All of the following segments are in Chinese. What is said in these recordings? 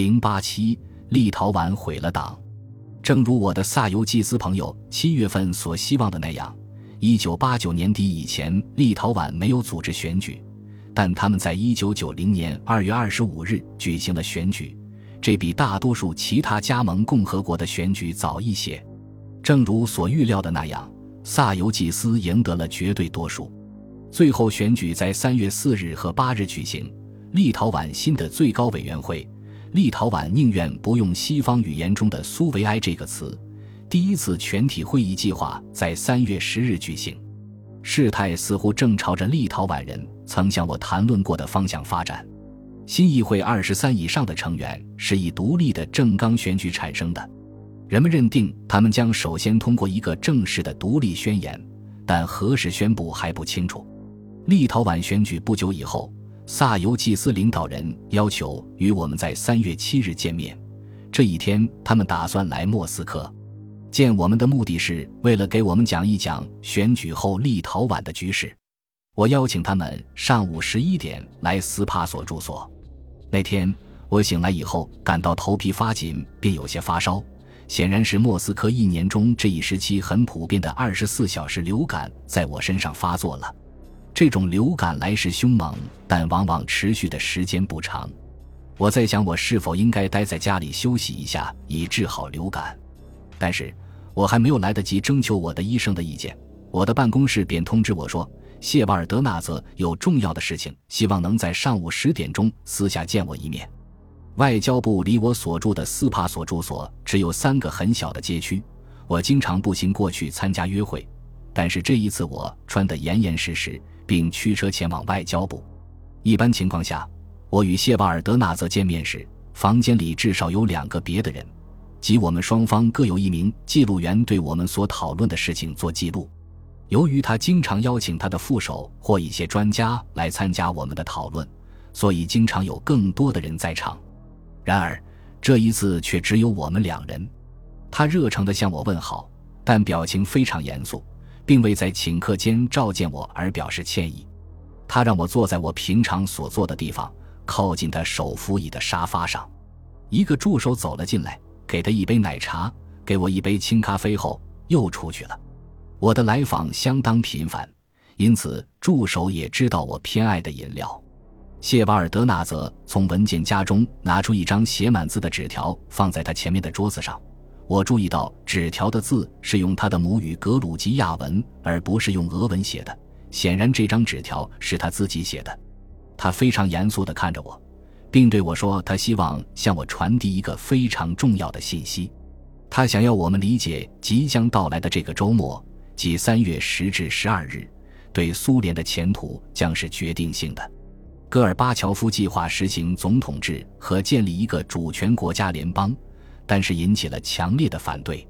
零八七，立陶宛毁了党。正如我的萨尤季斯朋友七月份所希望的那样，一九八九年底以前，立陶宛没有组织选举，但他们在一九九零年二月二十五日举行了选举，这比大多数其他加盟共和国的选举早一些。正如所预料的那样，萨尤季斯赢得了绝对多数。最后选举在三月四日和八日举行。立陶宛新的最高委员会，立陶宛宁愿不用西方语言中的“苏维埃”这个词。第一次全体会议计划在三月十日举行，事态似乎正朝着立陶宛人曾向我谈论过的方向发展。新议会二十三以上的成员是以独立的政纲选举产生的，人们认定他们将首先通过一个正式的独立宣言，但何时宣布还不清楚。立陶宛选举不久以后。萨尤祭斯领导人要求与我们在三月七日见面。这一天，他们打算来莫斯科见我们的目的是为了给我们讲一讲选举后立陶宛的局势。我邀请他们上午十一点来斯帕索住所。那天我醒来以后，感到头皮发紧，并有些发烧，显然是莫斯科一年中这一时期很普遍的二十四小时流感在我身上发作了。这种流感来势凶猛，但往往持续的时间不长。我在想，我是否应该待在家里休息一下，以治好流感。但是我还没有来得及征求我的医生的意见，我的办公室便通知我说，谢瓦尔德纳泽有重要的事情，希望能在上午十点钟私下见我一面。外交部离我所住的斯帕索住所只有三个很小的街区，我经常步行过去参加约会。但是这一次，我穿得严严实实。并驱车前往外交部。一般情况下，我与谢瓦尔德纳泽见面时，房间里至少有两个别的人，即我们双方各有一名记录员，对我们所讨论的事情做记录。由于他经常邀请他的副手或一些专家来参加我们的讨论，所以经常有更多的人在场。然而这一次却只有我们两人。他热诚地向我问好，但表情非常严肃。并未在顷刻间召见我而表示歉意，他让我坐在我平常所坐的地方，靠近他手扶椅的沙发上。一个助手走了进来，给他一杯奶茶，给我一杯清咖啡后又出去了。我的来访相当频繁，因此助手也知道我偏爱的饮料。谢瓦尔德纳泽从文件夹中拿出一张写满字的纸条，放在他前面的桌子上。我注意到纸条的字是用他的母语格鲁吉亚文，而不是用俄文写的。显然，这张纸条是他自己写的。他非常严肃地看着我，并对我说：“他希望向我传递一个非常重要的信息。他想要我们理解，即将到来的这个周末，即三月十至十二日，对苏联的前途将是决定性的。戈尔巴乔夫计划实行总统制和建立一个主权国家联邦。”但是引起了强烈的反对。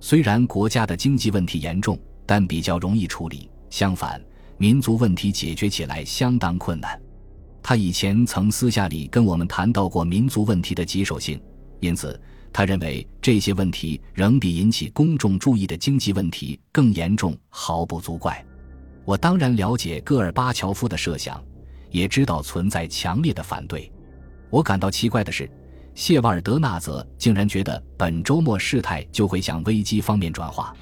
虽然国家的经济问题严重，但比较容易处理。相反，民族问题解决起来相当困难。他以前曾私下里跟我们谈到过民族问题的棘手性，因此他认为这些问题仍比引起公众注意的经济问题更严重，毫不足怪。我当然了解戈尔巴乔夫的设想，也知道存在强烈的反对。我感到奇怪的是。谢瓦尔德纳泽竟然觉得本周末事态就会向危机方面转化，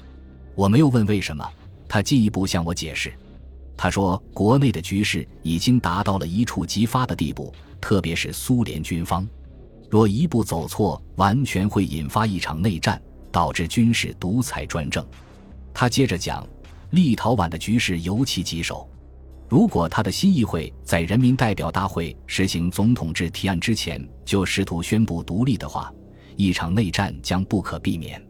我没有问为什么，他进一步向我解释，他说国内的局势已经达到了一触即发的地步，特别是苏联军方，若一步走错，完全会引发一场内战，导致军事独裁专政。他接着讲，立陶宛的局势尤其棘手。如果他的新议会在人民代表大会实行总统制提案之前就试图宣布独立的话，一场内战将不可避免。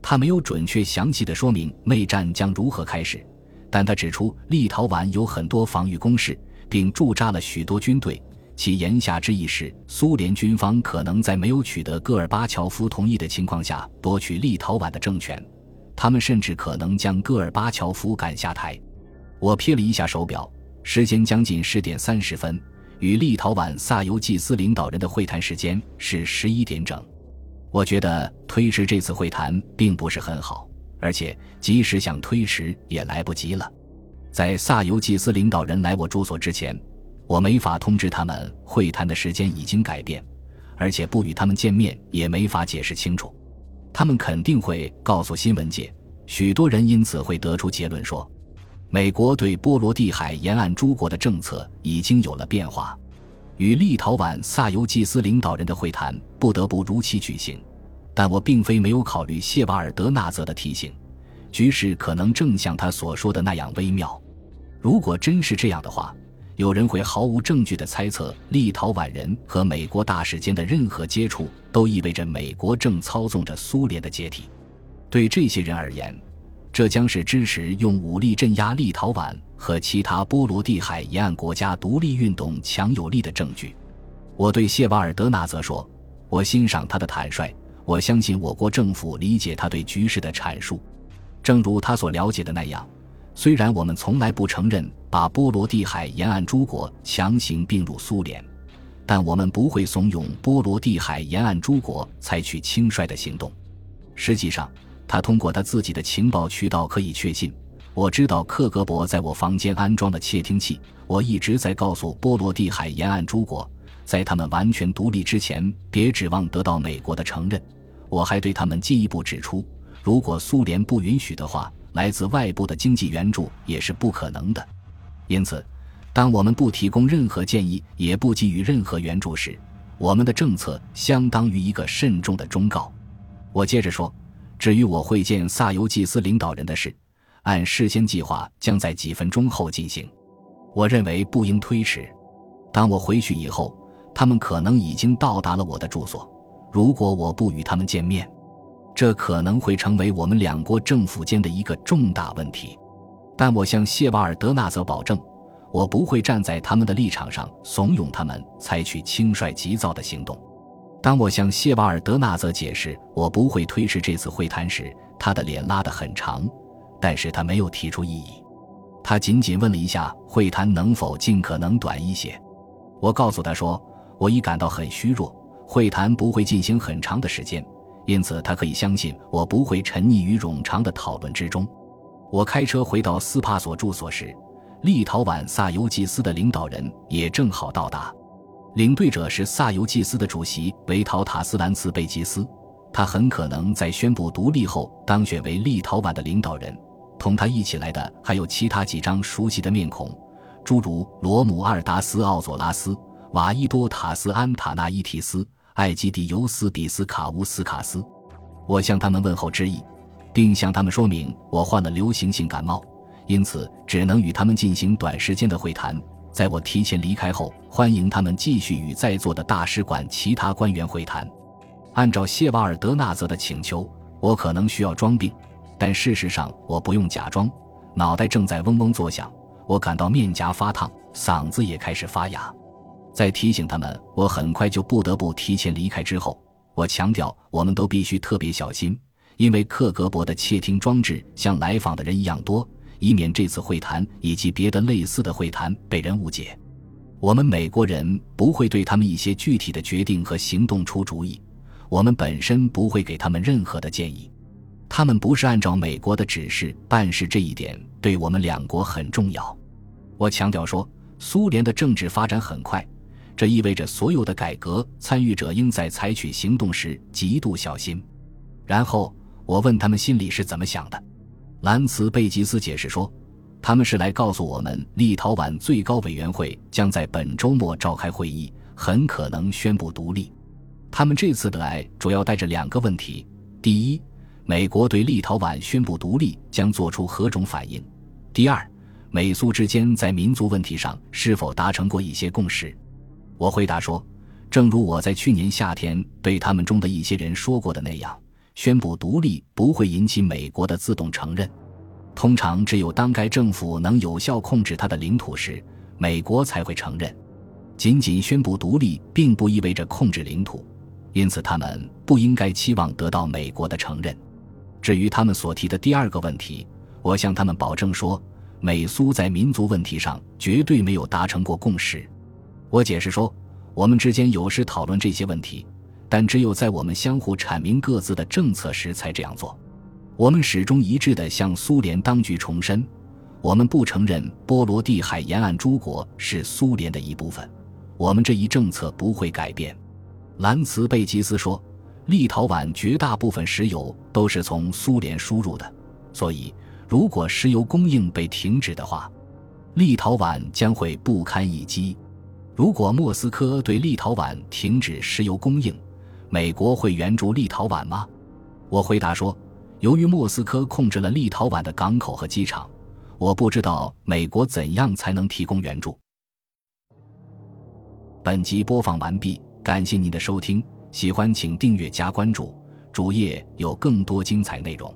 他没有准确详细的说明内战将如何开始，但他指出立陶宛有很多防御工事，并驻扎了许多军队。其言下之意是，苏联军方可能在没有取得戈尔巴乔夫同意的情况下夺取立陶宛的政权，他们甚至可能将戈尔巴乔夫赶下台。我瞥了一下手表，时间将近十点三十分，与立陶宛萨尤季斯领导人的会谈时间是十一点整。我觉得推迟这次会谈并不是很好，而且即使想推迟也来不及了。在萨尤季斯领导人来我住所之前，我没法通知他们会谈的时间已经改变，而且不与他们见面也没法解释清楚。他们肯定会告诉新闻界，许多人因此会得出结论说，美国对波罗的海沿岸诸国的政策已经有了变化。与立陶宛萨尤季斯领导人的会谈不得不如期举行，但我并非没有考虑谢瓦尔德纳泽的提醒，局势可能正像他所说的那样微妙。如果真是这样的话，有人会毫无证据地猜测，立陶宛人和美国大使间的任何接触都意味着美国正操纵着苏联的解体。对这些人而言，这将是支持用武力镇压立陶宛和其他波罗的海沿岸国家独立运动强有力的证据。我对谢瓦尔德纳则说：“我欣赏他的坦率，我相信我国政府理解他对局势的阐述，正如他所了解的那样。虽然我们从来不承认把波罗的海沿岸诸国强行并入苏联，但我们不会怂恿波罗的海沿岸诸国采取轻率的行动。实际上。”他通过他自己的情报渠道可以确信，我知道克格勃在我房间安装了窃听器。我一直在告诉波罗的海沿岸诸国，在他们完全独立之前，别指望得到美国的承认。我还对他们进一步指出，如果苏联不允许的话，来自外部的经济援助也是不可能的。因此，当我们不提供任何建议，也不给予任何援助时，我们的政策相当于一个慎重的忠告。我接着说。至于我会见萨尤祭司领导人的事，按事先计划将在几分钟后进行。我认为不应推迟。当我回去以后，他们可能已经到达了我的住所。如果我不与他们见面，这可能会成为我们两国政府间的一个重大问题。但我向谢瓦尔德纳泽保证，我不会站在他们的立场上怂恿他们采取轻率急躁的行动。当我向谢瓦尔德纳泽解释我不会推迟这次会谈时，他的脸拉得很长，但是他没有提出异议，他仅仅问了一下会谈能否尽可能短一些。我告诉他说，我已感到很虚弱，会谈不会进行很长的时间，因此他可以相信我不会沉溺于冗长的讨论之中。我开车回到斯帕索住所时，立陶宛萨尤吉斯的领导人也正好到达。领队者是萨尤祭司的主席维陶塔斯兰茨贝吉斯，他很可能在宣布独立后当选为立陶宛的领导人。同他一起来的还有其他几张熟悉的面孔，诸如罗姆阿尔达斯奥佐拉斯、瓦伊多塔斯安塔纳伊提斯、艾基迪尤斯比斯卡乌斯卡斯。我向他们问候致意，并向他们说明我患了流行性感冒，因此只能与他们进行短时间的会谈。在我提前离开后，欢迎他们继续与在座的大使馆其他官员会谈。按照谢瓦尔德纳泽的请求，我可能需要装病，但事实上我不用假装。脑袋正在嗡嗡作响，我感到面颊发烫，嗓子也开始发哑。在提醒他们我很快就不得不提前离开之后，我强调我们都必须特别小心，因为克格勃的窃听装置像来访的人一样多。以免这次会谈以及别的类似的会谈被人误解，我们美国人不会对他们一些具体的决定和行动出主意，我们本身不会给他们任何的建议。他们不是按照美国的指示办事，这一点对我们两国很重要。我强调说，苏联的政治发展很快，这意味着所有的改革参与者应在采取行动时极度小心。然后我问他们心里是怎么想的。兰茨贝吉斯解释说：“他们是来告诉我们，立陶宛最高委员会将在本周末召开会议，很可能宣布独立。他们这次的来主要带着两个问题：第一，美国对立陶宛宣布独立将做出何种反应；第二，美苏之间在民族问题上是否达成过一些共识。”我回答说：“正如我在去年夏天对他们中的一些人说过的那样。”宣布独立不会引起美国的自动承认，通常只有当该政府能有效控制它的领土时，美国才会承认。仅仅宣布独立并不意味着控制领土，因此他们不应该期望得到美国的承认。至于他们所提的第二个问题，我向他们保证说，美苏在民族问题上绝对没有达成过共识。我解释说，我们之间有时讨论这些问题。但只有在我们相互阐明各自的政策时才这样做。我们始终一致地向苏联当局重申，我们不承认波罗的海沿岸诸国是苏联的一部分。我们这一政策不会改变。兰茨贝吉斯说：“立陶宛绝大部分石油都是从苏联输入的，所以如果石油供应被停止的话，立陶宛将会不堪一击。如果莫斯科对立陶宛停止石油供应，美国会援助立陶宛吗？”我回答说：“由于莫斯科控制了立陶宛的港口和机场。”我不知道美国怎样才能提供援助。本集播放完毕，感谢您的收听，喜欢请订阅加关注，主页有更多精彩内容。